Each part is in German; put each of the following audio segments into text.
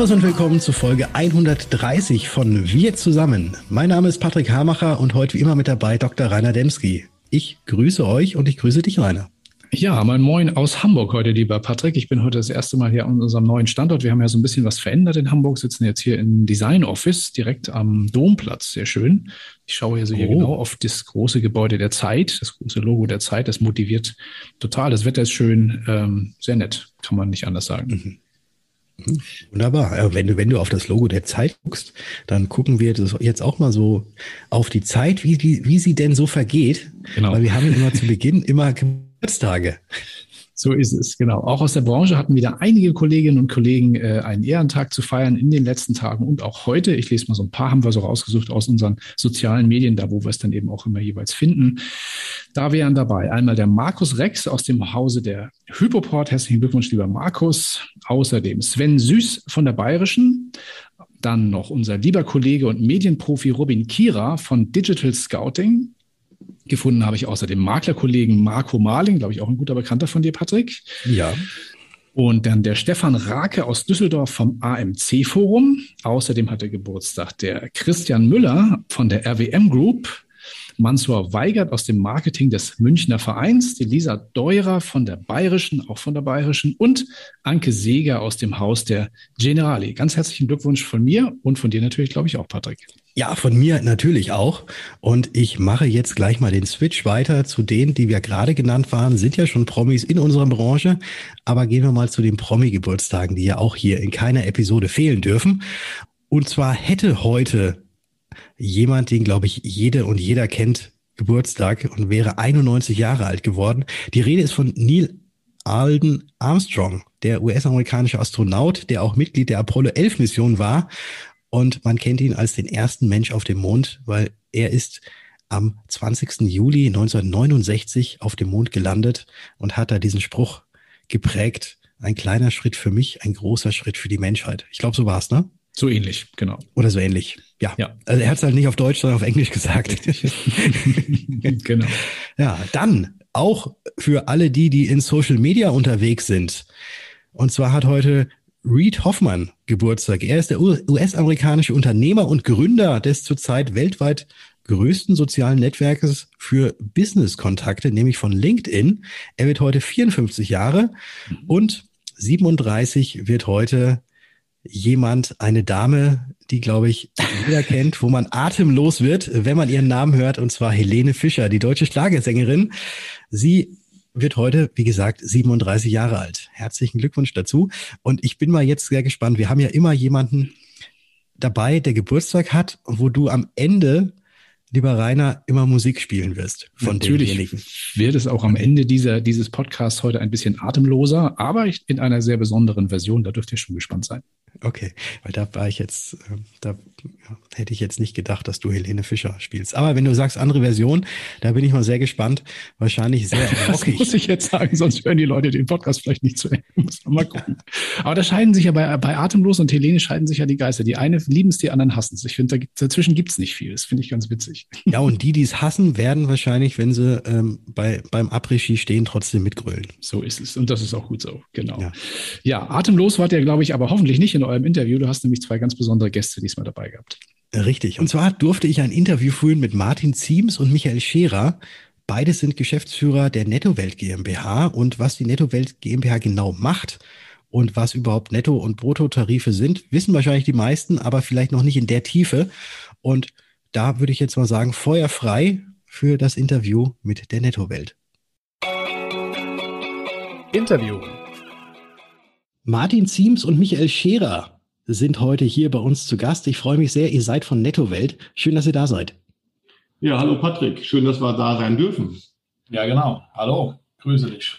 Servus und willkommen zu Folge 130 von Wir zusammen. Mein Name ist Patrick Hamacher und heute wie immer mit dabei Dr. Rainer Demski. Ich grüße euch und ich grüße dich, Rainer. Ja, mein Moin aus Hamburg heute, lieber Patrick. Ich bin heute das erste Mal hier an unserem neuen Standort. Wir haben ja so ein bisschen was verändert in Hamburg, sitzen jetzt hier im Design Office direkt am Domplatz. Sehr schön. Ich schaue hier so hier oh. genau auf das große Gebäude der Zeit, das große Logo der Zeit. Das motiviert total. Das Wetter ist schön, ähm, sehr nett, kann man nicht anders sagen. Mhm. Wunderbar. Wenn du, wenn du auf das Logo der Zeit guckst, dann gucken wir jetzt auch mal so auf die Zeit, wie, die, wie sie denn so vergeht. Genau. Weil wir haben immer zu Beginn immer Geburtstage. So ist es, genau. Auch aus der Branche hatten wieder einige Kolleginnen und Kollegen äh, einen Ehrentag zu feiern in den letzten Tagen und auch heute. Ich lese mal so ein paar, haben wir so rausgesucht aus unseren sozialen Medien, da wo wir es dann eben auch immer jeweils finden. Da wären dabei einmal der Markus Rex aus dem Hause der Hypoport. Herzlichen Glückwunsch, lieber Markus. Außerdem Sven Süß von der Bayerischen. Dann noch unser lieber Kollege und Medienprofi Robin Kira von Digital Scouting. Gefunden habe ich außerdem Maklerkollegen Marco Marling, glaube ich auch ein guter Bekannter von dir, Patrick. Ja. Und dann der Stefan Rake aus Düsseldorf vom AMC-Forum. Außerdem hatte Geburtstag der Christian Müller von der RWM Group. Mansur Weigert aus dem Marketing des Münchner Vereins, die Lisa Deurer von der Bayerischen, auch von der Bayerischen und Anke Seeger aus dem Haus der Generali. Ganz herzlichen Glückwunsch von mir und von dir natürlich, glaube ich, auch, Patrick. Ja, von mir natürlich auch. Und ich mache jetzt gleich mal den Switch weiter zu denen, die wir gerade genannt waren, sind ja schon Promis in unserer Branche. Aber gehen wir mal zu den Promi-Geburtstagen, die ja auch hier in keiner Episode fehlen dürfen. Und zwar hätte heute jemand, den glaube ich jede und jeder kennt, Geburtstag und wäre 91 Jahre alt geworden. Die Rede ist von Neil Alden Armstrong, der US-amerikanische Astronaut, der auch Mitglied der Apollo 11 Mission war und man kennt ihn als den ersten Mensch auf dem Mond, weil er ist am 20. Juli 1969 auf dem Mond gelandet und hat da diesen Spruch geprägt. Ein kleiner Schritt für mich, ein großer Schritt für die Menschheit. Ich glaube, so war es, ne? So ähnlich, genau. Oder so ähnlich. Ja. ja. Also er hat es halt nicht auf Deutsch, sondern auf Englisch gesagt. genau. Ja, dann auch für alle die, die in Social Media unterwegs sind. Und zwar hat heute Reed Hoffmann Geburtstag. Er ist der US-amerikanische Unternehmer und Gründer des zurzeit weltweit größten sozialen Netzwerkes für Business-Kontakte, nämlich von LinkedIn. Er wird heute 54 Jahre und 37 wird heute jemand, eine Dame, die, glaube ich, jeder kennt, wo man atemlos wird, wenn man ihren Namen hört, und zwar Helene Fischer, die deutsche Schlagersängerin. Sie wird heute, wie gesagt, 37 Jahre alt. Herzlichen Glückwunsch dazu. Und ich bin mal jetzt sehr gespannt. Wir haben ja immer jemanden dabei, der Geburtstag hat, wo du am Ende lieber Rainer, immer Musik spielen wirst. Von Natürlich demjenigen. wird es auch am Ende dieser, dieses Podcasts heute ein bisschen atemloser, aber in einer sehr besonderen Version. Da dürft ihr schon gespannt sein. Okay, weil da war ich jetzt, äh, da hätte ich jetzt nicht gedacht, dass du Helene Fischer spielst. Aber wenn du sagst andere Version, da bin ich mal sehr gespannt. Wahrscheinlich sehr rockig. Das muss ich jetzt sagen, sonst hören die Leute den Podcast vielleicht nicht zu Ende. Muss man mal gucken. Aber da scheiden sich ja bei, bei Atemlos und Helene scheiden sich ja die Geister. Die eine lieben es, die anderen hassen es. Ich finde, da, dazwischen gibt's nicht viel. Das finde ich ganz witzig. Ja, und die, die es hassen, werden wahrscheinlich, wenn sie ähm, bei, beim Après-Ski stehen, trotzdem mitgrölen. So ist es. Und das ist auch gut so. Genau. Ja, ja Atemlos wart ihr, glaube ich, aber hoffentlich nicht in eurem Interview. Du hast nämlich zwei ganz besondere Gäste diesmal dabei gehabt. Richtig. Und zwar durfte ich ein Interview führen mit Martin Ziems und Michael Scherer. Beide sind Geschäftsführer der Nettowelt GmbH. Und was die Nettowelt GmbH genau macht und was überhaupt Netto- und Bruttotarife sind, wissen wahrscheinlich die meisten, aber vielleicht noch nicht in der Tiefe. Und da würde ich jetzt mal sagen, feuerfrei für das Interview mit der Nettowelt. Interview. Martin Ziems und Michael Scherer sind heute hier bei uns zu Gast. Ich freue mich sehr, ihr seid von Nettowelt. Schön, dass ihr da seid. Ja, hallo Patrick, schön, dass wir da sein dürfen. Ja, genau. Hallo, grüße dich.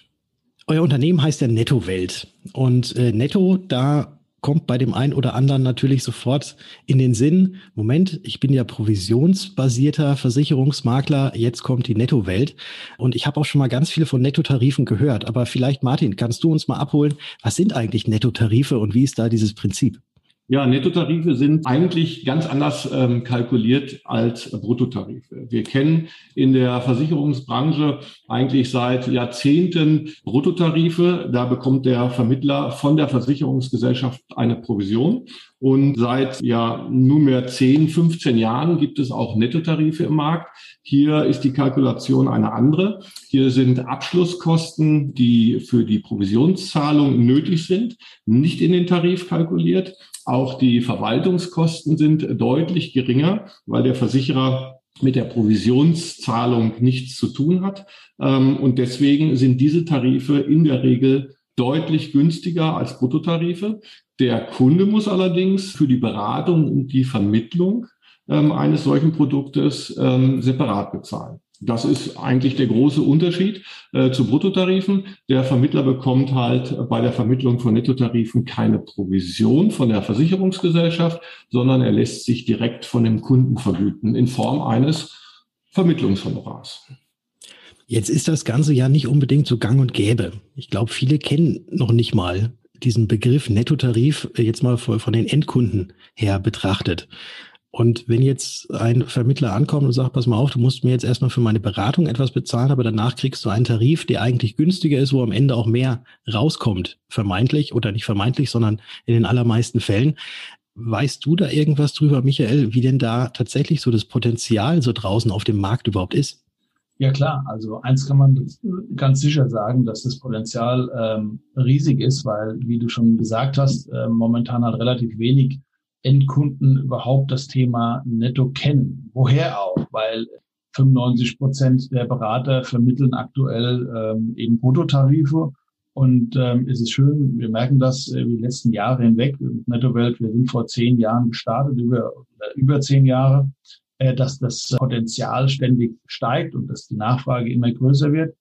Euer Unternehmen heißt ja Nettowelt. Und äh, Netto, da kommt bei dem einen oder anderen natürlich sofort in den Sinn, Moment, ich bin ja provisionsbasierter Versicherungsmakler, jetzt kommt die Nettowelt. Und ich habe auch schon mal ganz viele von Nettotarifen gehört. Aber vielleicht, Martin, kannst du uns mal abholen, was sind eigentlich Nettotarife und wie ist da dieses Prinzip? Ja, Nettotarife sind eigentlich ganz anders ähm, kalkuliert als Bruttotarife. Wir kennen in der Versicherungsbranche eigentlich seit Jahrzehnten Bruttotarife. Da bekommt der Vermittler von der Versicherungsgesellschaft eine Provision. Und seit ja nunmehr 10, 15 Jahren gibt es auch Nettotarife im Markt. Hier ist die Kalkulation eine andere. Hier sind Abschlusskosten, die für die Provisionszahlung nötig sind, nicht in den Tarif kalkuliert. Auch die Verwaltungskosten sind deutlich geringer, weil der Versicherer mit der Provisionszahlung nichts zu tun hat. Ähm, und deswegen sind diese Tarife in der Regel deutlich günstiger als Bruttotarife. Der Kunde muss allerdings für die Beratung und die Vermittlung ähm, eines solchen Produktes ähm, separat bezahlen. Das ist eigentlich der große Unterschied äh, zu Bruttotarifen. Der Vermittler bekommt halt bei der Vermittlung von Nettotarifen keine Provision von der Versicherungsgesellschaft, sondern er lässt sich direkt von dem Kunden vergüten in Form eines Vermittlungshonorars. Jetzt ist das Ganze ja nicht unbedingt so gang und gäbe. Ich glaube, viele kennen noch nicht mal diesen Begriff Nettotarif äh, jetzt mal von den Endkunden her betrachtet. Und wenn jetzt ein Vermittler ankommt und sagt, pass mal auf, du musst mir jetzt erstmal für meine Beratung etwas bezahlen, aber danach kriegst du einen Tarif, der eigentlich günstiger ist, wo am Ende auch mehr rauskommt, vermeintlich oder nicht vermeintlich, sondern in den allermeisten Fällen. Weißt du da irgendwas drüber, Michael, wie denn da tatsächlich so das Potenzial so draußen auf dem Markt überhaupt ist? Ja klar, also eins kann man ganz sicher sagen, dass das Potenzial ähm, riesig ist, weil, wie du schon gesagt hast, äh, momentan hat relativ wenig Endkunden überhaupt das Thema Netto kennen. Woher auch? Weil 95 Prozent der Berater vermitteln aktuell ähm, eben Bruttotarife. Und ähm, es ist schön, wir merken das äh, die letzten Jahre hinweg. Nettowelt, wir sind vor zehn Jahren gestartet, über, über zehn Jahre, dass das Potenzial ständig steigt und dass die Nachfrage immer größer wird.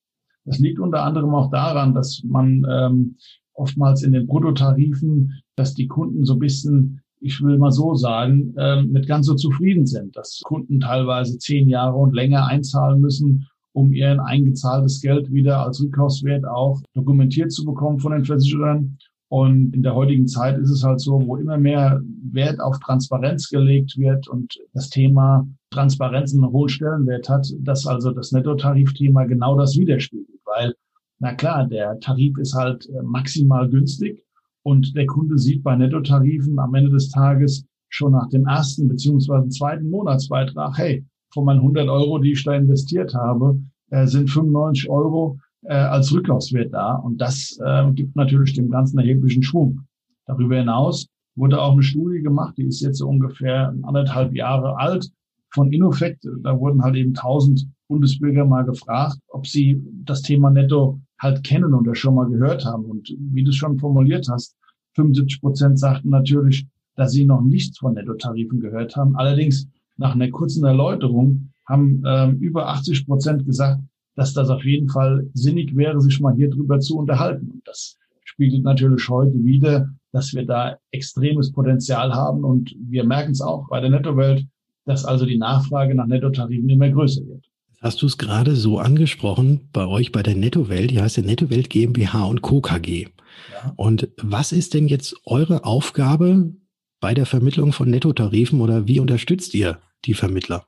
Das liegt unter anderem auch daran, dass man ähm, oftmals in den Bruttotarifen, dass die Kunden so ein bisschen ich will mal so sagen, äh, nicht ganz so zufrieden sind, dass Kunden teilweise zehn Jahre und länger einzahlen müssen, um ihr eingezahltes Geld wieder als Rückkaufswert auch dokumentiert zu bekommen von den Versicherern. Und in der heutigen Zeit ist es halt so, wo immer mehr Wert auf Transparenz gelegt wird und das Thema Transparenz einen hohen Stellenwert hat, dass also das Nettotarifthema genau das widerspiegelt. Weil, na klar, der Tarif ist halt äh, maximal günstig, und der Kunde sieht bei Nettotarifen am Ende des Tages schon nach dem ersten beziehungsweise zweiten Monatsbeitrag, hey, von meinen 100 Euro, die ich da investiert habe, äh, sind 95 Euro äh, als Rücklaufswert da. Und das äh, gibt natürlich dem Ganzen erheblichen Schwung. Darüber hinaus wurde auch eine Studie gemacht, die ist jetzt so ungefähr anderthalb Jahre alt von Innofect. Da wurden halt eben 1000 Bundesbürger mal gefragt, ob sie das Thema Netto halt kennen das schon mal gehört haben. Und wie du es schon formuliert hast, 75 Prozent sagten natürlich, dass sie noch nichts von Nettotarifen gehört haben. Allerdings nach einer kurzen Erläuterung haben ähm, über 80 Prozent gesagt, dass das auf jeden Fall sinnig wäre, sich mal hier drüber zu unterhalten. Und das spiegelt natürlich heute wieder, dass wir da extremes Potenzial haben. Und wir merken es auch bei der Nettowelt, dass also die Nachfrage nach Nettotarifen immer größer wird. Hast du es gerade so angesprochen, bei euch bei der Nettowelt, die heißt ja Nettowelt GmbH und Co. KG. Ja. Und was ist denn jetzt eure Aufgabe bei der Vermittlung von Nettotarifen oder wie unterstützt ihr die Vermittler?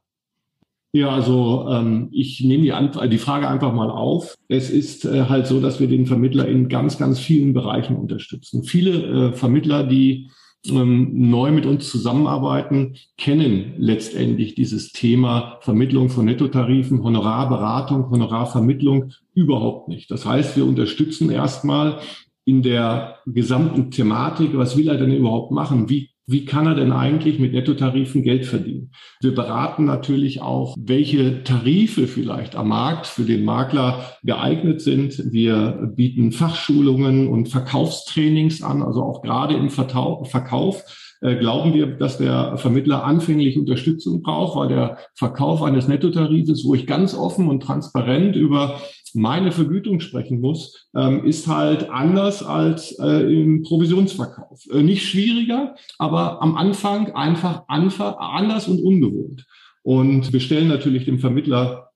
Ja, also ähm, ich nehme die, die Frage einfach mal auf. Es ist äh, halt so, dass wir den Vermittler in ganz, ganz vielen Bereichen unterstützen. Viele äh, Vermittler, die ähm, neu mit uns zusammenarbeiten, kennen letztendlich dieses Thema Vermittlung von Nettotarifen, Honorarberatung, Honorarvermittlung überhaupt nicht. Das heißt, wir unterstützen erstmal in der gesamten Thematik, was will er denn überhaupt machen? Wie wie kann er denn eigentlich mit Nettotarifen Geld verdienen? Wir beraten natürlich auch, welche Tarife vielleicht am Markt für den Makler geeignet sind. Wir bieten Fachschulungen und Verkaufstrainings an, also auch gerade im Verkauf äh, glauben wir, dass der Vermittler anfänglich Unterstützung braucht, weil der Verkauf eines Nettotarifes, wo ich ganz offen und transparent über meine Vergütung sprechen muss, ähm, ist halt anders als äh, im Provisionsverkauf. Äh, nicht schwieriger, aber am Anfang einfach anders und ungewohnt. Und wir stellen natürlich dem Vermittler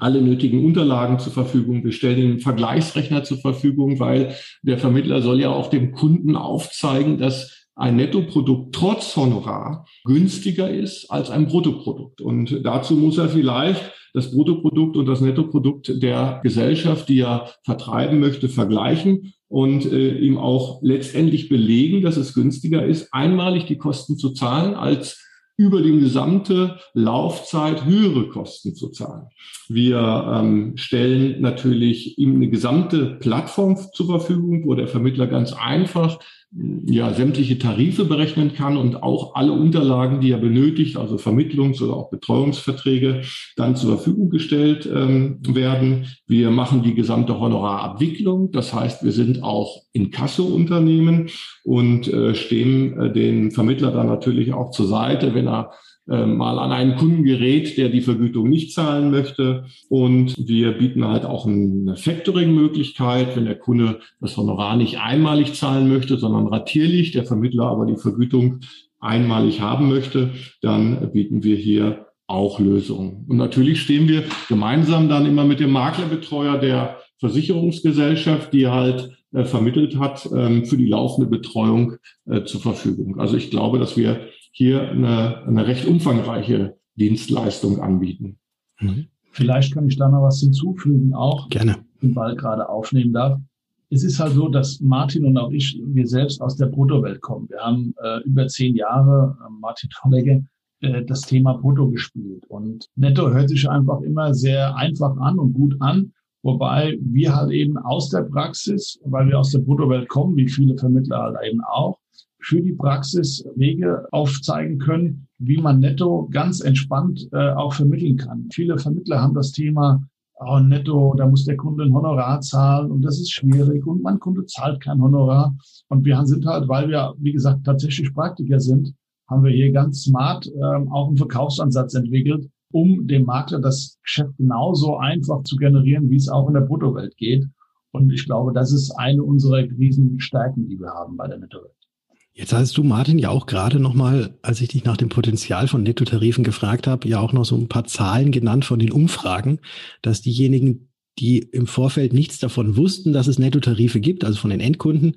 alle nötigen Unterlagen zur Verfügung. Wir stellen den Vergleichsrechner zur Verfügung, weil der Vermittler soll ja auch dem Kunden aufzeigen, dass ein Nettoprodukt trotz Honorar günstiger ist als ein Bruttoprodukt. Und dazu muss er vielleicht das Bruttoprodukt und das Nettoprodukt der Gesellschaft, die er vertreiben möchte, vergleichen und äh, ihm auch letztendlich belegen, dass es günstiger ist, einmalig die Kosten zu zahlen, als über die gesamte Laufzeit höhere Kosten zu zahlen. Wir ähm, stellen natürlich ihm eine gesamte Plattform zur Verfügung, wo der Vermittler ganz einfach ja, sämtliche Tarife berechnen kann und auch alle Unterlagen, die er benötigt, also Vermittlungs- oder auch Betreuungsverträge, dann zur Verfügung gestellt ähm, werden. Wir machen die gesamte Honorarabwicklung. Das heißt, wir sind auch in Kasse-Unternehmen und äh, stehen äh, den Vermittler dann natürlich auch zur Seite, wenn er mal an einen Kunden gerät, der die Vergütung nicht zahlen möchte. Und wir bieten halt auch eine Factoring-Möglichkeit, wenn der Kunde das Honorar nicht einmalig zahlen möchte, sondern ratierlich, der Vermittler aber die Vergütung einmalig haben möchte, dann bieten wir hier auch Lösungen. Und natürlich stehen wir gemeinsam dann immer mit dem Maklerbetreuer der Versicherungsgesellschaft, die halt äh, vermittelt hat, ähm, für die laufende Betreuung äh, zur Verfügung. Also ich glaube, dass wir hier eine, eine recht umfangreiche Dienstleistung anbieten. Mhm. Vielleicht kann ich da noch was hinzufügen, auch gerne den Ball gerade aufnehmen darf. Es ist halt so, dass Martin und auch ich, wir selbst aus der Bruttowelt kommen. Wir haben äh, über zehn Jahre, äh, Martin Tollegge, äh, das Thema Brutto gespielt. Und Netto hört sich einfach immer sehr einfach an und gut an. Wobei wir halt eben aus der Praxis, weil wir aus der Bruttowelt kommen, wie viele Vermittler halt eben auch, für die Praxis Wege aufzeigen können, wie man netto ganz entspannt äh, auch vermitteln kann. Viele Vermittler haben das Thema, oh, netto, da muss der Kunde ein Honorar zahlen und das ist schwierig und mein Kunde zahlt kein Honorar. Und wir sind halt, weil wir, wie gesagt, tatsächlich Praktiker sind, haben wir hier ganz smart ähm, auch einen Verkaufsansatz entwickelt, um dem Makler das Geschäft genauso einfach zu generieren, wie es auch in der Bruttowelt geht. Und ich glaube, das ist eine unserer Riesenstärken, die wir haben bei der Nettowelt. Jetzt hast du, Martin, ja auch gerade nochmal, als ich dich nach dem Potenzial von Nettotarifen gefragt habe, ja auch noch so ein paar Zahlen genannt von den Umfragen, dass diejenigen, die im Vorfeld nichts davon wussten, dass es Nettotarife gibt, also von den Endkunden,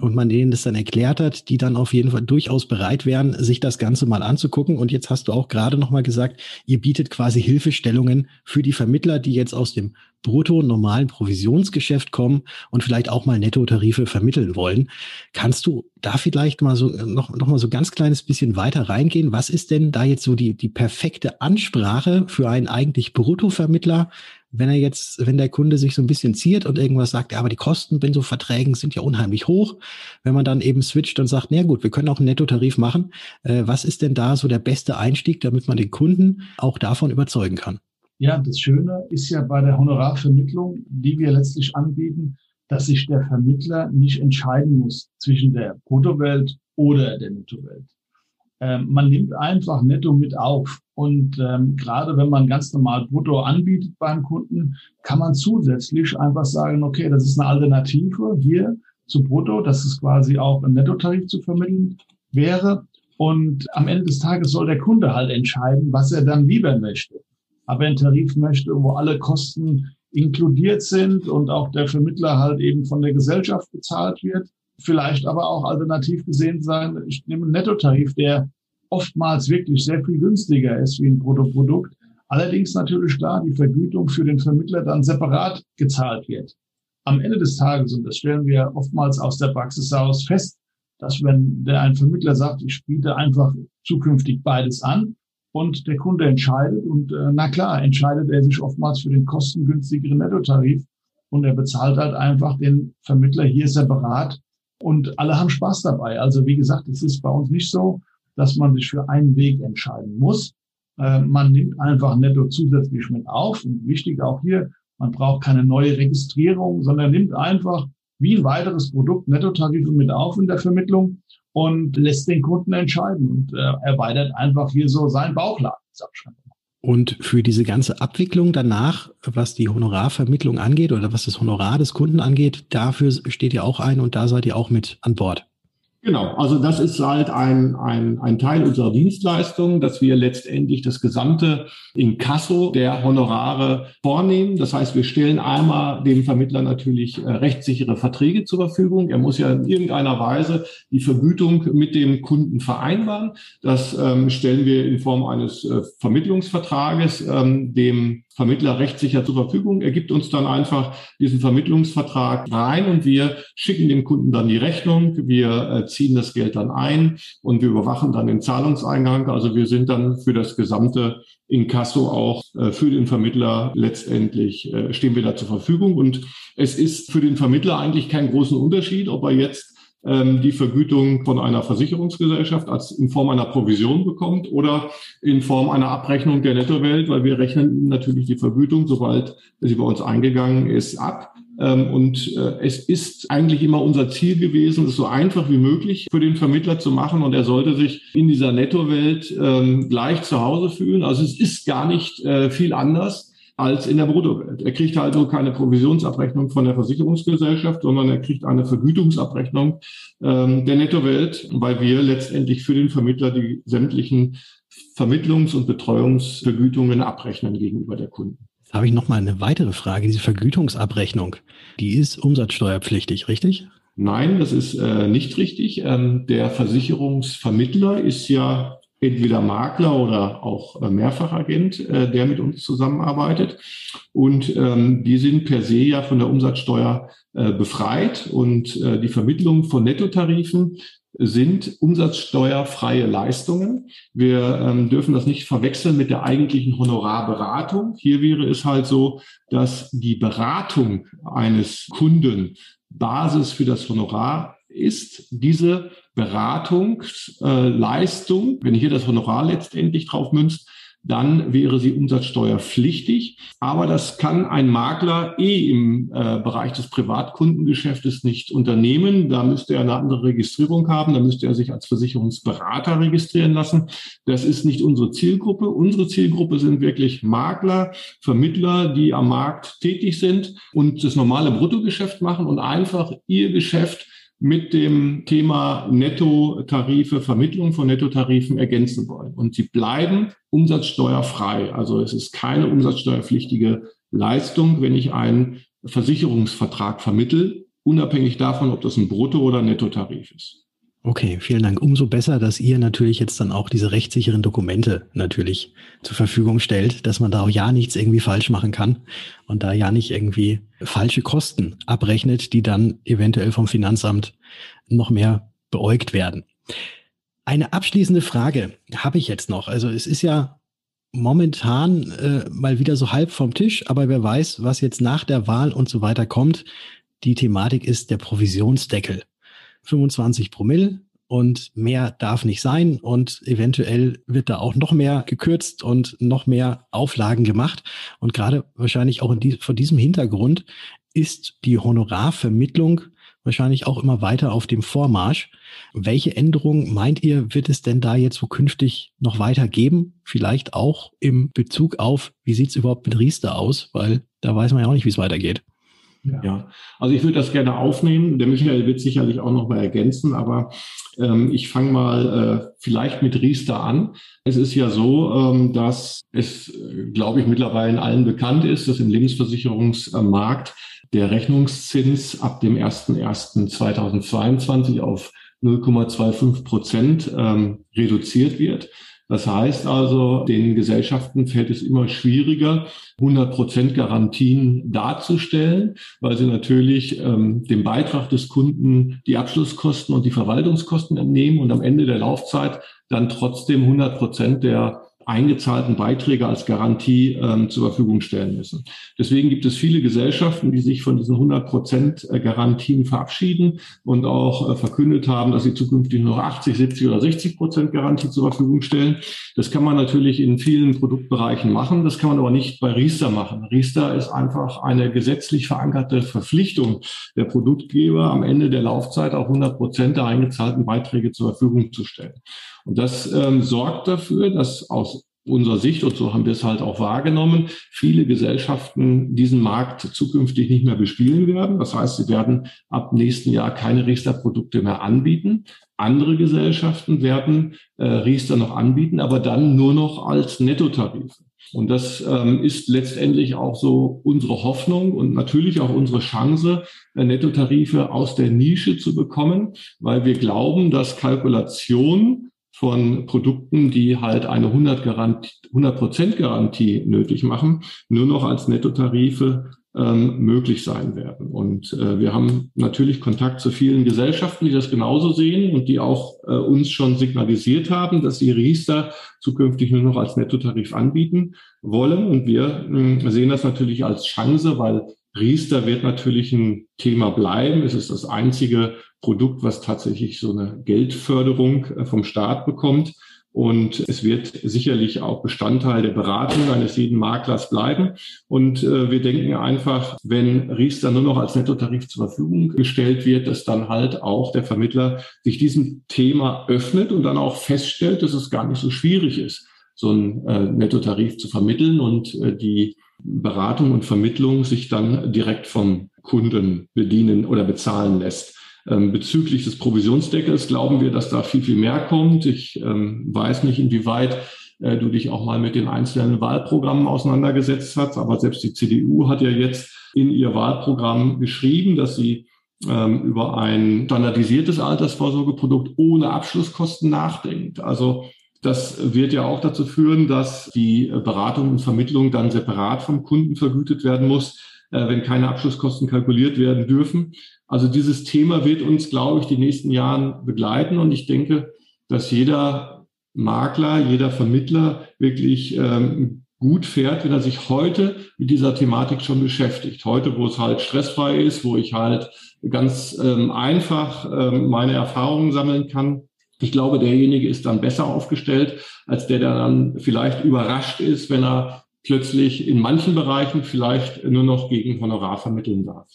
und man denen das dann erklärt hat, die dann auf jeden Fall durchaus bereit wären, sich das Ganze mal anzugucken. Und jetzt hast du auch gerade nochmal gesagt, ihr bietet quasi Hilfestellungen für die Vermittler, die jetzt aus dem brutto normalen Provisionsgeschäft kommen und vielleicht auch mal Nettotarife vermitteln wollen. Kannst du da vielleicht mal so noch, noch mal so ganz kleines bisschen weiter reingehen? Was ist denn da jetzt so die, die perfekte Ansprache für einen eigentlich Bruttovermittler? Wenn er jetzt, wenn der Kunde sich so ein bisschen ziert und irgendwas sagt, ja, aber die Kosten bei so Verträgen sind ja unheimlich hoch, wenn man dann eben switcht und sagt, na gut, wir können auch einen Nettotarif machen, äh, was ist denn da so der beste Einstieg, damit man den Kunden auch davon überzeugen kann? Ja, das Schöne ist ja bei der Honorarvermittlung, die wir letztlich anbieten, dass sich der Vermittler nicht entscheiden muss zwischen der Bruttowelt oder der Nettowelt. Ähm, man nimmt einfach netto mit auf. Und ähm, gerade wenn man ganz normal brutto anbietet beim Kunden, kann man zusätzlich einfach sagen, okay, das ist eine Alternative hier zu brutto, dass es quasi auch ein Nettotarif zu vermitteln wäre. Und am Ende des Tages soll der Kunde halt entscheiden, was er dann lieber möchte. Aber ein Tarif möchte, wo alle Kosten inkludiert sind und auch der Vermittler halt eben von der Gesellschaft bezahlt wird vielleicht aber auch alternativ gesehen sein, ich nehme einen Nettotarif, der oftmals wirklich sehr viel günstiger ist wie ein Bruttoprodukt. Allerdings natürlich klar, die Vergütung für den Vermittler dann separat gezahlt wird. Am Ende des Tages, und das stellen wir oftmals aus der Praxis heraus fest, dass wenn der ein Vermittler sagt, ich biete einfach zukünftig beides an und der Kunde entscheidet und äh, na klar, entscheidet er sich oftmals für den kostengünstigeren Nettotarif und er bezahlt halt einfach den Vermittler hier separat und alle haben Spaß dabei. Also wie gesagt, es ist bei uns nicht so, dass man sich für einen Weg entscheiden muss. Äh, man nimmt einfach netto zusätzlich mit auf. Und wichtig auch hier, man braucht keine neue Registrierung, sondern nimmt einfach wie ein weiteres Produkt Nettotarife mit auf in der Vermittlung und lässt den Kunden entscheiden und äh, erweitert einfach hier so seinen Bauchladen. Und für diese ganze Abwicklung danach, was die Honorarvermittlung angeht oder was das Honorar des Kunden angeht, dafür steht ihr auch ein und da seid ihr auch mit an Bord. Genau, also das ist halt ein, ein, ein Teil unserer Dienstleistung, dass wir letztendlich das gesamte Inkasso der Honorare vornehmen. Das heißt, wir stellen einmal dem Vermittler natürlich äh, rechtssichere Verträge zur Verfügung. Er muss ja in irgendeiner Weise die Vergütung mit dem Kunden vereinbaren. Das ähm, stellen wir in Form eines äh, Vermittlungsvertrages ähm, dem Vermittler rechtssicher zur Verfügung. Er gibt uns dann einfach diesen Vermittlungsvertrag rein und wir schicken dem Kunden dann die Rechnung. Wir äh, ziehen das Geld dann ein und wir überwachen dann den Zahlungseingang. Also wir sind dann für das gesamte Inkasso auch äh, für den Vermittler letztendlich äh, stehen wir da zur Verfügung. Und es ist für den Vermittler eigentlich keinen großen Unterschied, ob er jetzt die Vergütung von einer Versicherungsgesellschaft als in Form einer Provision bekommt oder in Form einer Abrechnung der Nettowelt, weil wir rechnen natürlich die Vergütung, sobald sie bei uns eingegangen ist, ab. Ähm, und äh, es ist eigentlich immer unser Ziel gewesen, es so einfach wie möglich für den Vermittler zu machen. Und er sollte sich in dieser Nettowelt ähm, gleich zu Hause fühlen. Also es ist gar nicht äh, viel anders als in der Bruttowelt. Er kriegt also keine Provisionsabrechnung von der Versicherungsgesellschaft, sondern er kriegt eine Vergütungsabrechnung ähm, der Nettowelt, weil wir letztendlich für den Vermittler die sämtlichen Vermittlungs- und Betreuungsvergütungen abrechnen gegenüber der Kunden. Jetzt habe ich noch mal eine weitere Frage. Diese Vergütungsabrechnung, die ist umsatzsteuerpflichtig, richtig? Nein, das ist äh, nicht richtig. Ähm, der Versicherungsvermittler ist ja entweder Makler oder auch äh, Mehrfachagent, äh, der mit uns zusammenarbeitet. Und ähm, die sind per se ja von der Umsatzsteuer äh, befreit. Und die Vermittlung von Nettotarifen sind umsatzsteuerfreie Leistungen. Wir ähm, dürfen das nicht verwechseln mit der eigentlichen Honorarberatung. Hier wäre es halt so, dass die Beratung eines Kunden Basis für das Honorar ist. Diese Beratungsleistung, wenn hier das Honorar letztendlich drauf münzt, dann wäre sie umsatzsteuerpflichtig. Aber das kann ein Makler eh im äh, Bereich des Privatkundengeschäftes nicht unternehmen. Da müsste er eine andere Registrierung haben. Da müsste er sich als Versicherungsberater registrieren lassen. Das ist nicht unsere Zielgruppe. Unsere Zielgruppe sind wirklich Makler, Vermittler, die am Markt tätig sind und das normale Bruttogeschäft machen und einfach ihr Geschäft mit dem Thema Nettotarife, Vermittlung von Nettotarifen ergänzen wollen. Und sie bleiben umsatzsteuerfrei. Also es ist keine umsatzsteuerpflichtige Leistung, wenn ich einen Versicherungsvertrag vermittel, unabhängig davon, ob das ein Brutto- oder Nettotarif ist. Okay, vielen Dank. Umso besser, dass ihr natürlich jetzt dann auch diese rechtssicheren Dokumente natürlich zur Verfügung stellt, dass man da auch ja nichts irgendwie falsch machen kann und da ja nicht irgendwie falsche Kosten abrechnet, die dann eventuell vom Finanzamt noch mehr beäugt werden. Eine abschließende Frage habe ich jetzt noch. Also es ist ja momentan äh, mal wieder so halb vom Tisch, aber wer weiß, was jetzt nach der Wahl und so weiter kommt. Die Thematik ist der Provisionsdeckel. 25 Promille und mehr darf nicht sein und eventuell wird da auch noch mehr gekürzt und noch mehr Auflagen gemacht. Und gerade wahrscheinlich auch die, vor diesem Hintergrund ist die Honorarvermittlung wahrscheinlich auch immer weiter auf dem Vormarsch. Welche Änderungen meint ihr, wird es denn da jetzt so künftig noch weiter geben? Vielleicht auch im Bezug auf, wie sieht es überhaupt mit Riester aus? Weil da weiß man ja auch nicht, wie es weitergeht. Ja. ja. also ich würde das gerne aufnehmen. Der Michael wird sicherlich auch noch mal ergänzen, aber ähm, ich fange mal äh, vielleicht mit Riester an. Es ist ja so, ähm, dass es, glaube ich, mittlerweile allen bekannt ist, dass im Lebensversicherungsmarkt der Rechnungszins ab dem 01.01.2022 auf 0,25 Prozent ähm, reduziert wird. Das heißt also, den Gesellschaften fällt es immer schwieriger, 100 Prozent Garantien darzustellen, weil sie natürlich ähm, dem Beitrag des Kunden die Abschlusskosten und die Verwaltungskosten entnehmen und am Ende der Laufzeit dann trotzdem 100 Prozent der eingezahlten Beiträge als Garantie ähm, zur Verfügung stellen müssen. Deswegen gibt es viele Gesellschaften, die sich von diesen 100 Prozent äh, Garantien verabschieden und auch äh, verkündet haben, dass sie zukünftig nur 80, 70 oder 60 Prozent Garantie zur Verfügung stellen. Das kann man natürlich in vielen Produktbereichen machen. Das kann man aber nicht bei Riester machen. Riester ist einfach eine gesetzlich verankerte Verpflichtung der Produktgeber, am Ende der Laufzeit auch 100 Prozent der eingezahlten Beiträge zur Verfügung zu stellen. Und das ähm, sorgt dafür, dass aus unserer Sicht, und so haben wir es halt auch wahrgenommen, viele Gesellschaften diesen Markt zukünftig nicht mehr bespielen werden. Das heißt, sie werden ab nächsten Jahr keine Riester-Produkte mehr anbieten. Andere Gesellschaften werden äh, Riester noch anbieten, aber dann nur noch als Nettotarife. Und das ähm, ist letztendlich auch so unsere Hoffnung und natürlich auch unsere Chance, äh, Nettotarife aus der Nische zu bekommen, weil wir glauben, dass Kalkulation von Produkten, die halt eine 100 Garantie, 100 Garantie nötig machen, nur noch als Nettotarife ähm, möglich sein werden. Und äh, wir haben natürlich Kontakt zu vielen Gesellschaften, die das genauso sehen und die auch äh, uns schon signalisiert haben, dass sie Riester zukünftig nur noch als Nettotarif anbieten wollen. Und wir äh, sehen das natürlich als Chance, weil Riester wird natürlich ein Thema bleiben. Es ist das einzige Produkt, was tatsächlich so eine Geldförderung äh, vom Staat bekommt. Und es wird sicherlich auch Bestandteil der Beratung eines jeden Maklers bleiben. Und äh, wir denken einfach, wenn Riester nur noch als Nettotarif zur Verfügung gestellt wird, dass dann halt auch der Vermittler sich diesem Thema öffnet und dann auch feststellt, dass es gar nicht so schwierig ist, so einen äh, Nettotarif zu vermitteln und äh, die Beratung und Vermittlung sich dann direkt vom Kunden bedienen oder bezahlen lässt. Ähm, bezüglich des Provisionsdeckels glauben wir, dass da viel, viel mehr kommt. Ich ähm, weiß nicht, inwieweit äh, du dich auch mal mit den einzelnen Wahlprogrammen auseinandergesetzt hast, aber selbst die CDU hat ja jetzt in ihr Wahlprogramm geschrieben, dass sie ähm, über ein standardisiertes Altersvorsorgeprodukt ohne Abschlusskosten nachdenkt. Also das wird ja auch dazu führen, dass die Beratung und Vermittlung dann separat vom Kunden vergütet werden muss, äh, wenn keine Abschlusskosten kalkuliert werden dürfen. Also dieses Thema wird uns, glaube ich, die nächsten Jahren begleiten. Und ich denke, dass jeder Makler, jeder Vermittler wirklich ähm, gut fährt, wenn er sich heute mit dieser Thematik schon beschäftigt. Heute, wo es halt stressfrei ist, wo ich halt ganz ähm, einfach ähm, meine Erfahrungen sammeln kann. Ich glaube, derjenige ist dann besser aufgestellt, als der, der dann vielleicht überrascht ist, wenn er plötzlich in manchen Bereichen vielleicht nur noch gegen Honorar vermitteln darf.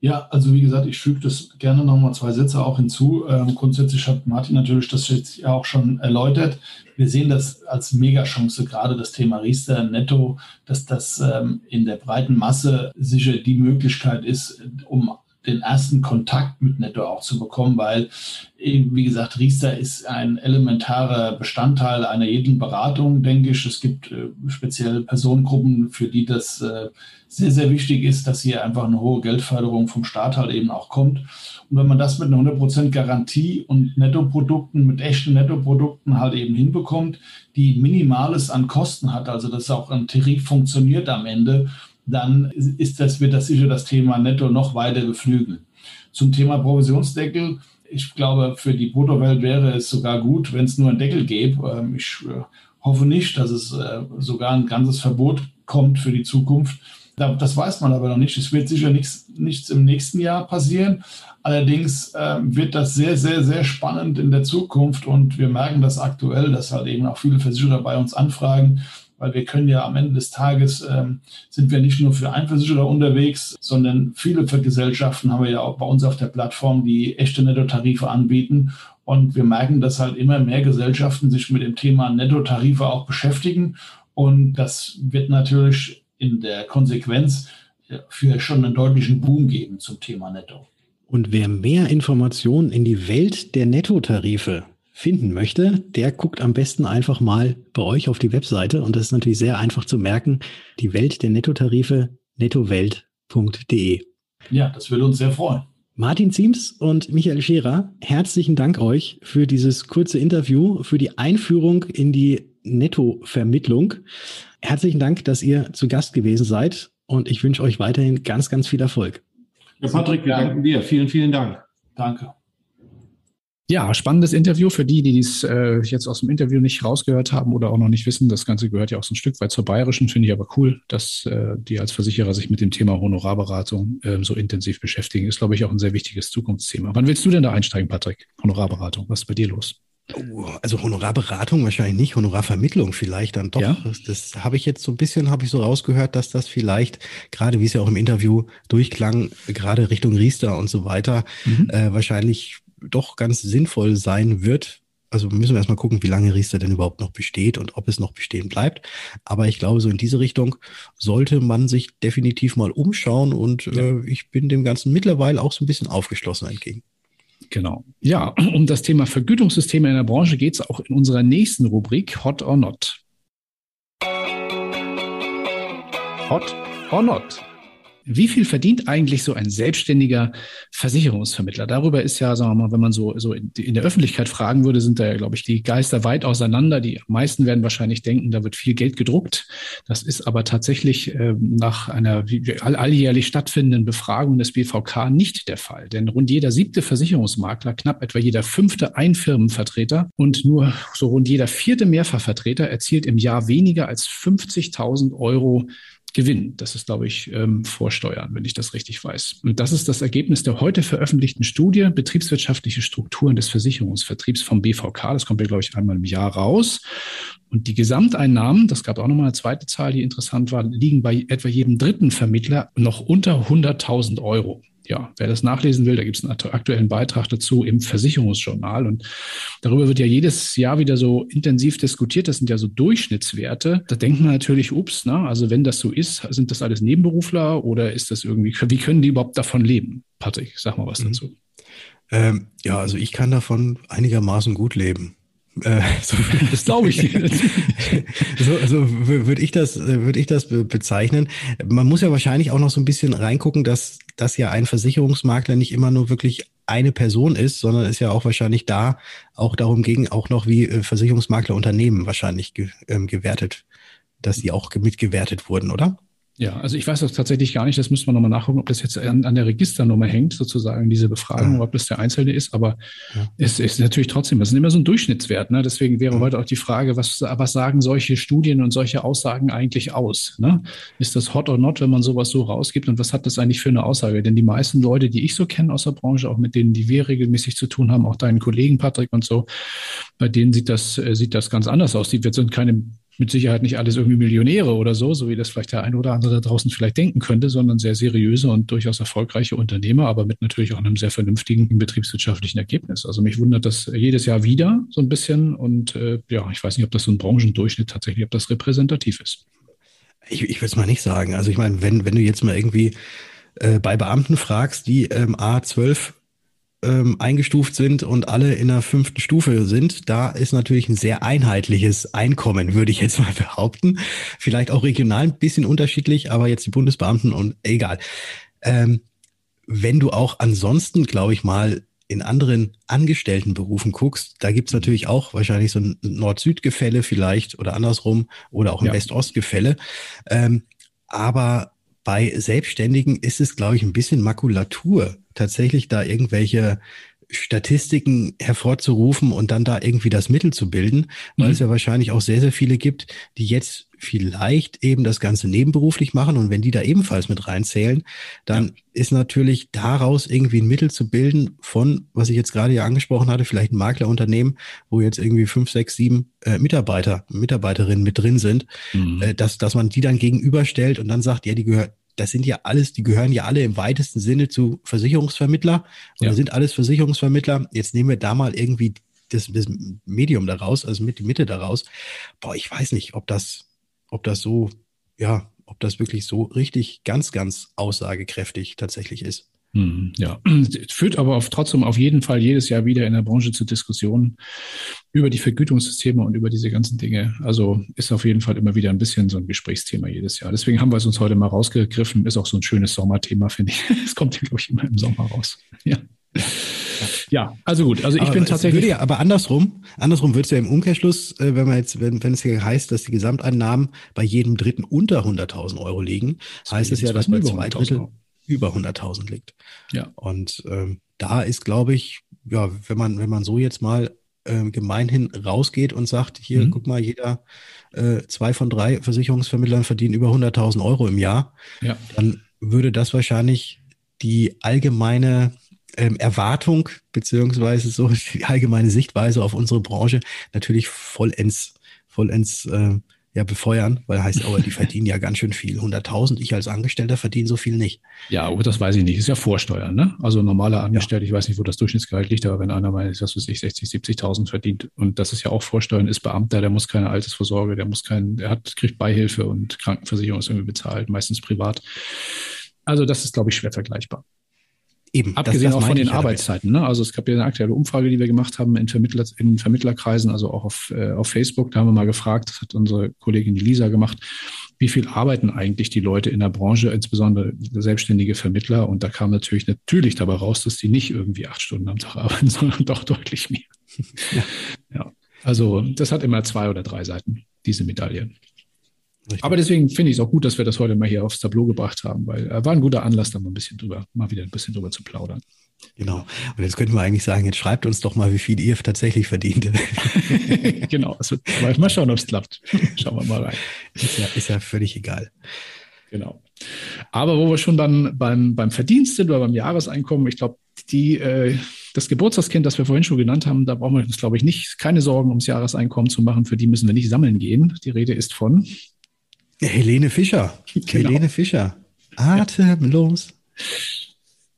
Ja, also wie gesagt, ich füge das gerne nochmal zwei Sätze auch hinzu. Ähm, grundsätzlich hat Martin natürlich das jetzt ja auch schon erläutert. Wir sehen das als Megachance, gerade das Thema Riester Netto, dass das ähm, in der breiten Masse sicher die Möglichkeit ist, um den ersten Kontakt mit Netto auch zu bekommen, weil, wie gesagt, Riester ist ein elementarer Bestandteil einer jeden Beratung, denke ich. Es gibt äh, spezielle Personengruppen, für die das äh, sehr, sehr wichtig ist, dass hier einfach eine hohe Geldförderung vom Staat halt eben auch kommt. Und wenn man das mit einer 100% Garantie und Nettoprodukten, mit echten Nettoprodukten halt eben hinbekommt, die Minimales an Kosten hat, also dass auch ein Tarif funktioniert am Ende, dann ist das, wird das sicher das Thema Netto noch weiter beflügeln. Zum Thema Provisionsdeckel, ich glaube, für die Bruttowelt wäre es sogar gut, wenn es nur einen Deckel gäbe. Ähm, ich äh, hoffe nicht, dass es äh, sogar ein ganzes Verbot kommt für die Zukunft. Das weiß man aber noch nicht. Es wird sicher nichts, nichts im nächsten Jahr passieren. Allerdings äh, wird das sehr, sehr, sehr spannend in der Zukunft und wir merken das aktuell, dass halt eben auch viele Versicherer bei uns anfragen, weil wir können ja am Ende des Tages ähm, sind wir nicht nur für Einversicherer unterwegs, sondern viele Gesellschaften haben wir ja auch bei uns auf der Plattform, die echte Nettotarife anbieten. Und wir merken, dass halt immer mehr Gesellschaften sich mit dem Thema Nettotarife auch beschäftigen. Und das wird natürlich in der Konsequenz für schon einen deutlichen Boom geben zum Thema Netto. Und wer mehr Informationen in die Welt der Nettotarife finden möchte, der guckt am besten einfach mal bei euch auf die Webseite und das ist natürlich sehr einfach zu merken, die Welt der Nettotarife nettowelt.de. Ja, das würde uns sehr freuen. Martin Ziems und Michael Scherer, herzlichen Dank euch für dieses kurze Interview, für die Einführung in die Nettovermittlung. Herzlichen Dank, dass ihr zu Gast gewesen seid und ich wünsche euch weiterhin ganz, ganz viel Erfolg. Ja, Patrick, wir danken dir. Vielen, vielen Dank. Danke. Ja, spannendes Interview für die, die dies äh, jetzt aus dem Interview nicht rausgehört haben oder auch noch nicht wissen. Das Ganze gehört ja auch so ein Stück weit zur Bayerischen, finde ich aber cool, dass äh, die als Versicherer sich mit dem Thema Honorarberatung äh, so intensiv beschäftigen. Ist, glaube ich, auch ein sehr wichtiges Zukunftsthema. Wann willst du denn da einsteigen, Patrick? Honorarberatung, was ist bei dir los? Oh, also Honorarberatung wahrscheinlich nicht, Honorarvermittlung vielleicht dann doch. Ja? Das, das habe ich jetzt so ein bisschen, habe ich so rausgehört, dass das vielleicht, gerade wie es ja auch im Interview durchklang, gerade Richtung Riester und so weiter, mhm. äh, wahrscheinlich doch ganz sinnvoll sein wird. Also müssen wir erstmal gucken, wie lange Riester denn überhaupt noch besteht und ob es noch bestehen bleibt. Aber ich glaube, so in diese Richtung sollte man sich definitiv mal umschauen und ja. äh, ich bin dem Ganzen mittlerweile auch so ein bisschen aufgeschlossen entgegen. Genau. Ja, um das Thema Vergütungssysteme in der Branche geht es auch in unserer nächsten Rubrik Hot or Not. Hot or Not. Wie viel verdient eigentlich so ein selbstständiger Versicherungsvermittler? Darüber ist ja, sagen wir mal, wenn man so, so in, der Öffentlichkeit fragen würde, sind da ja, glaube ich, die Geister weit auseinander. Die meisten werden wahrscheinlich denken, da wird viel Geld gedruckt. Das ist aber tatsächlich äh, nach einer all, alljährlich stattfindenden Befragung des BVK nicht der Fall. Denn rund jeder siebte Versicherungsmakler, knapp etwa jeder fünfte Einfirmenvertreter und nur so rund jeder vierte Mehrfachvertreter erzielt im Jahr weniger als 50.000 Euro Gewinn. Das ist, glaube ich, ähm, Vorsteuern, wenn ich das richtig weiß. Und das ist das Ergebnis der heute veröffentlichten Studie Betriebswirtschaftliche Strukturen des Versicherungsvertriebs vom BVK. Das kommt ja, glaube ich, einmal im Jahr raus. Und die Gesamteinnahmen, das gab auch nochmal eine zweite Zahl, die interessant war, liegen bei etwa jedem dritten Vermittler noch unter 100.000 Euro ja, wer das nachlesen will, da gibt es einen aktuellen Beitrag dazu im Versicherungsjournal. Und darüber wird ja jedes Jahr wieder so intensiv diskutiert. Das sind ja so Durchschnittswerte. Da denkt man natürlich, ups, ne? also wenn das so ist, sind das alles Nebenberufler oder ist das irgendwie, wie können die überhaupt davon leben? Patrick, sag mal was mhm. dazu. Ähm, ja, also ich kann davon einigermaßen gut leben. Äh, so, das glaube ich. so so würde ich das, würde ich das bezeichnen. Man muss ja wahrscheinlich auch noch so ein bisschen reingucken, dass das ja ein Versicherungsmakler nicht immer nur wirklich eine Person ist, sondern ist ja auch wahrscheinlich da auch darum ging, auch noch wie äh, Versicherungsmakler Unternehmen wahrscheinlich ge, ähm, gewertet, dass die auch mitgewertet wurden, oder? Ja, also ich weiß das tatsächlich gar nicht. Das müssen wir nochmal nachgucken, ob das jetzt an, an, der Registernummer hängt, sozusagen, diese Befragung, ja. ob das der Einzelne ist. Aber ja. es ist natürlich trotzdem, das ist immer so ein Durchschnittswert. Ne? Deswegen wäre ja. heute auch die Frage, was, was sagen solche Studien und solche Aussagen eigentlich aus? Ne? Ist das hot or not, wenn man sowas so rausgibt? Und was hat das eigentlich für eine Aussage? Denn die meisten Leute, die ich so kenne aus der Branche, auch mit denen, die wir regelmäßig zu tun haben, auch deinen Kollegen Patrick und so, bei denen sieht das, äh, sieht das ganz anders aus. Die sind keine mit Sicherheit nicht alles irgendwie Millionäre oder so, so wie das vielleicht der eine oder andere da draußen vielleicht denken könnte, sondern sehr seriöse und durchaus erfolgreiche Unternehmer, aber mit natürlich auch einem sehr vernünftigen betriebswirtschaftlichen Ergebnis. Also mich wundert das jedes Jahr wieder so ein bisschen und äh, ja, ich weiß nicht, ob das so ein Branchendurchschnitt tatsächlich, ob das repräsentativ ist. Ich, ich würde es mal nicht sagen. Also ich meine, wenn, wenn du jetzt mal irgendwie äh, bei Beamten fragst, die ähm, A12 ähm, eingestuft sind und alle in der fünften Stufe sind, da ist natürlich ein sehr einheitliches Einkommen, würde ich jetzt mal behaupten. Vielleicht auch regional ein bisschen unterschiedlich, aber jetzt die Bundesbeamten und egal. Ähm, wenn du auch ansonsten, glaube ich mal, in anderen Angestelltenberufen guckst, da gibt's natürlich auch wahrscheinlich so ein Nord-Süd-Gefälle vielleicht oder andersrum oder auch ein ja. West-Ost-Gefälle. Ähm, aber bei Selbstständigen ist es, glaube ich, ein bisschen Makulatur, tatsächlich da irgendwelche Statistiken hervorzurufen und dann da irgendwie das Mittel zu bilden, weil mhm. es ja wahrscheinlich auch sehr, sehr viele gibt, die jetzt vielleicht eben das Ganze nebenberuflich machen und wenn die da ebenfalls mit reinzählen, dann ja. ist natürlich daraus irgendwie ein Mittel zu bilden von, was ich jetzt gerade ja angesprochen hatte, vielleicht ein Maklerunternehmen, wo jetzt irgendwie fünf, sechs, sieben äh, Mitarbeiter, Mitarbeiterinnen mit drin sind, mhm. äh, dass, dass man die dann gegenüberstellt und dann sagt, ja, die gehört, das sind ja alles, die gehören ja alle im weitesten Sinne zu Versicherungsvermittler oder ja. sind alles Versicherungsvermittler. Jetzt nehmen wir da mal irgendwie das, das Medium daraus, also mit die Mitte daraus. Boah, ich weiß nicht, ob das, ob das so, ja, ob das wirklich so richtig ganz, ganz aussagekräftig tatsächlich ist. Hm, ja, führt aber auf, trotzdem auf jeden Fall jedes Jahr wieder in der Branche zu Diskussionen über die Vergütungssysteme und über diese ganzen Dinge. Also ist auf jeden Fall immer wieder ein bisschen so ein Gesprächsthema jedes Jahr. Deswegen haben wir es uns heute mal rausgegriffen. Ist auch so ein schönes Sommerthema, finde ich. Es kommt ja, glaube ich, immer im Sommer raus. Ja. Ja, also gut. Also ich aber bin tatsächlich. Ja, aber andersrum, andersrum wird es ja im Umkehrschluss, äh, wenn man jetzt, wenn, wenn es ja heißt, dass die Gesamteinnahmen bei jedem Dritten unter 100.000 Euro liegen, heißt es ja, dass bei zwei Drittel über 100.000 liegt. Ja. Und ähm, da ist, glaube ich, ja, wenn man, wenn man so jetzt mal ähm, gemeinhin rausgeht und sagt, hier, mhm. guck mal, jeder äh, zwei von drei Versicherungsvermittlern verdienen über 100.000 Euro im Jahr, ja. dann würde das wahrscheinlich die allgemeine ähm, Erwartung beziehungsweise so die allgemeine Sichtweise auf unsere Branche natürlich vollends, vollends äh, ja befeuern, weil heißt aber, die verdienen ja ganz schön viel. 100.000, ich als Angestellter verdiene so viel nicht. Ja, aber das weiß ich nicht. Ist ja Vorsteuern, ne? Also normaler Angestellter, ja. ich weiß nicht, wo das Durchschnittsgehalt liegt, aber wenn einer mal, was weiß ich, 60, 70.000 verdient und das ist ja auch Vorsteuern, ist Beamter, der muss keine Altersvorsorge, der muss kein, der hat, kriegt Beihilfe und Krankenversicherung ist irgendwie bezahlt, meistens privat. Also das ist, glaube ich, schwer vergleichbar. Eben. Abgesehen auch von den Arbeitszeiten. Ne? Also es gab ja eine aktuelle Umfrage, die wir gemacht haben in, Vermittler, in Vermittlerkreisen, also auch auf, äh, auf Facebook. Da haben wir mal gefragt, das hat unsere Kollegin Lisa gemacht, wie viel arbeiten eigentlich die Leute in der Branche, insbesondere selbstständige Vermittler? Und da kam natürlich natürlich dabei raus, dass die nicht irgendwie acht Stunden am Tag arbeiten, sondern doch deutlich mehr. Ja. ja. Also das hat immer zwei oder drei Seiten, diese Medaillen. Richtig. Aber deswegen finde ich es auch gut, dass wir das heute mal hier aufs Tableau gebracht haben, weil äh, war ein guter Anlass, da mal ein bisschen drüber, mal wieder ein bisschen drüber zu plaudern. Genau. Und jetzt könnten wir eigentlich sagen, jetzt schreibt uns doch mal, wie viel ihr tatsächlich verdient. genau. Also, mal schauen, ob es klappt. Schauen wir mal rein. Ist ja, ist ja völlig egal. Genau. Aber wo wir schon dann beim, beim Verdienst sind oder beim Jahreseinkommen, ich glaube, die, äh, das Geburtstagskind, das wir vorhin schon genannt haben, da brauchen wir uns, glaube ich, nicht keine Sorgen ums Jahreseinkommen zu machen. Für die müssen wir nicht sammeln gehen. Die Rede ist von Helene Fischer. Genau. Helene Fischer. Atemlos.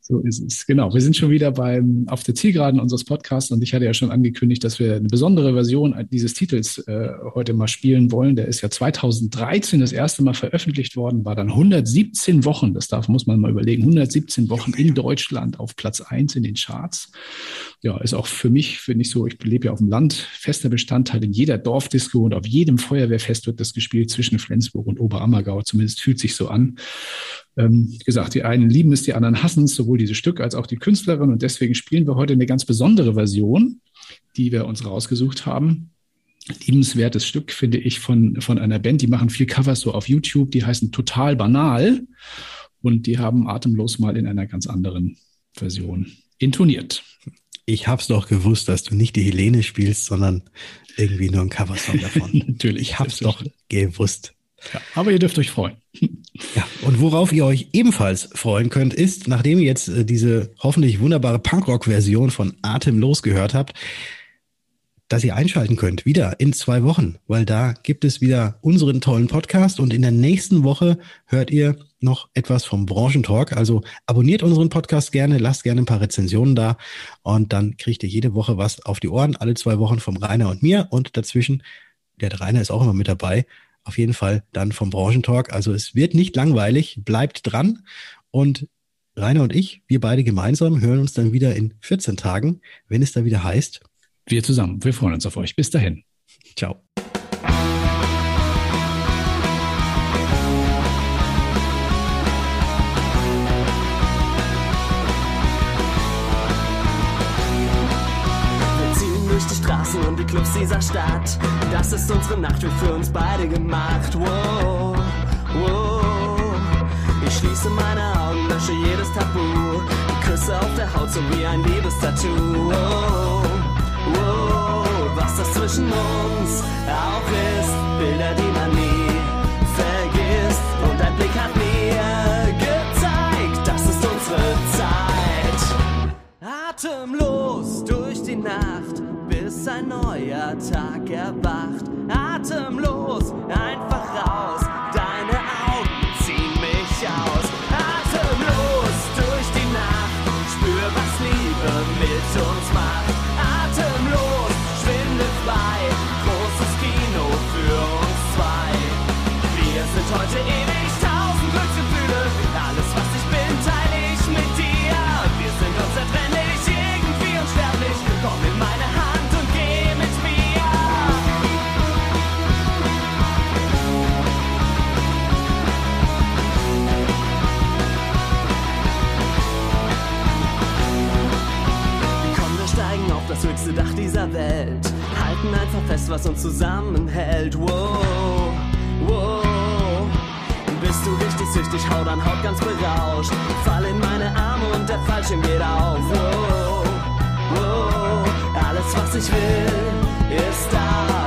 So ist es. Genau. Wir sind schon wieder beim, auf der Zielgeraden unseres Podcasts und ich hatte ja schon angekündigt, dass wir eine besondere Version dieses Titels äh, heute mal spielen wollen. Der ist ja 2013 das erste Mal veröffentlicht worden, war dann 117 Wochen, das darf, muss man mal überlegen, 117 Wochen in Deutschland auf Platz eins in den Charts. Ja, ist auch für mich, finde ich so, ich lebe ja auf dem Land, fester Bestandteil in jeder Dorfdisco und auf jedem Feuerwehrfest wird das gespielt zwischen Flensburg und Oberammergau. Zumindest fühlt sich so an. Ähm, gesagt, die einen lieben es, die anderen hassen es, sowohl dieses Stück als auch die Künstlerin. Und deswegen spielen wir heute eine ganz besondere Version, die wir uns rausgesucht haben. Liebenswertes Stück, finde ich, von, von einer Band, die machen viel Covers so auf YouTube, die heißen Total Banal. Und die haben atemlos mal in einer ganz anderen Version intoniert. Ich hab's doch gewusst, dass du nicht die Helene spielst, sondern irgendwie nur ein Coversong davon. Natürlich. Ich hab's doch gewusst. Ja, aber ihr dürft euch freuen. Ja, und worauf ihr euch ebenfalls freuen könnt, ist, nachdem ihr jetzt äh, diese hoffentlich wunderbare Punkrock-Version von Atemlos gehört habt, dass ihr einschalten könnt, wieder in zwei Wochen, weil da gibt es wieder unseren tollen Podcast und in der nächsten Woche hört ihr noch etwas vom Branchentalk. Also abonniert unseren Podcast gerne, lasst gerne ein paar Rezensionen da und dann kriegt ihr jede Woche was auf die Ohren, alle zwei Wochen vom Rainer und mir und dazwischen, der Rainer ist auch immer mit dabei, auf jeden Fall dann vom Branchentalk. Also es wird nicht langweilig, bleibt dran. Und Rainer und ich, wir beide gemeinsam, hören uns dann wieder in 14 Tagen, wenn es da wieder heißt. Wir zusammen. Wir freuen uns auf euch. Bis dahin. Ciao. Clubs dieser Stadt. Das ist unsere Nacht, wird für uns beide gemacht. Wow, wow. Ich schließe meine Augen, lösche jedes Tabu. Küsse auf der Haut, so wie ein Liebestattoo. Wow, wow. Was das zwischen uns auch ist, Bilder, die man nie vergisst. Und ein Blick hat mir gezeigt, das ist unsere Zeit. Atemlos durch die Nacht bis ein neuer Tag erwacht. Atemlos, einfach raus, deine Augen ziehen mich aus. Atemlos durch die Nacht, spür, was Liebe mit uns macht. Höchste Dach dieser Welt. Halten einfach fest, was uns zusammenhält. Wow, wow. Bist du richtig süchtig, hau dann Haut ganz berauscht. Fall in meine Arme und der Fallschirm geht auf. Wow, wow. Alles, was ich will, ist da.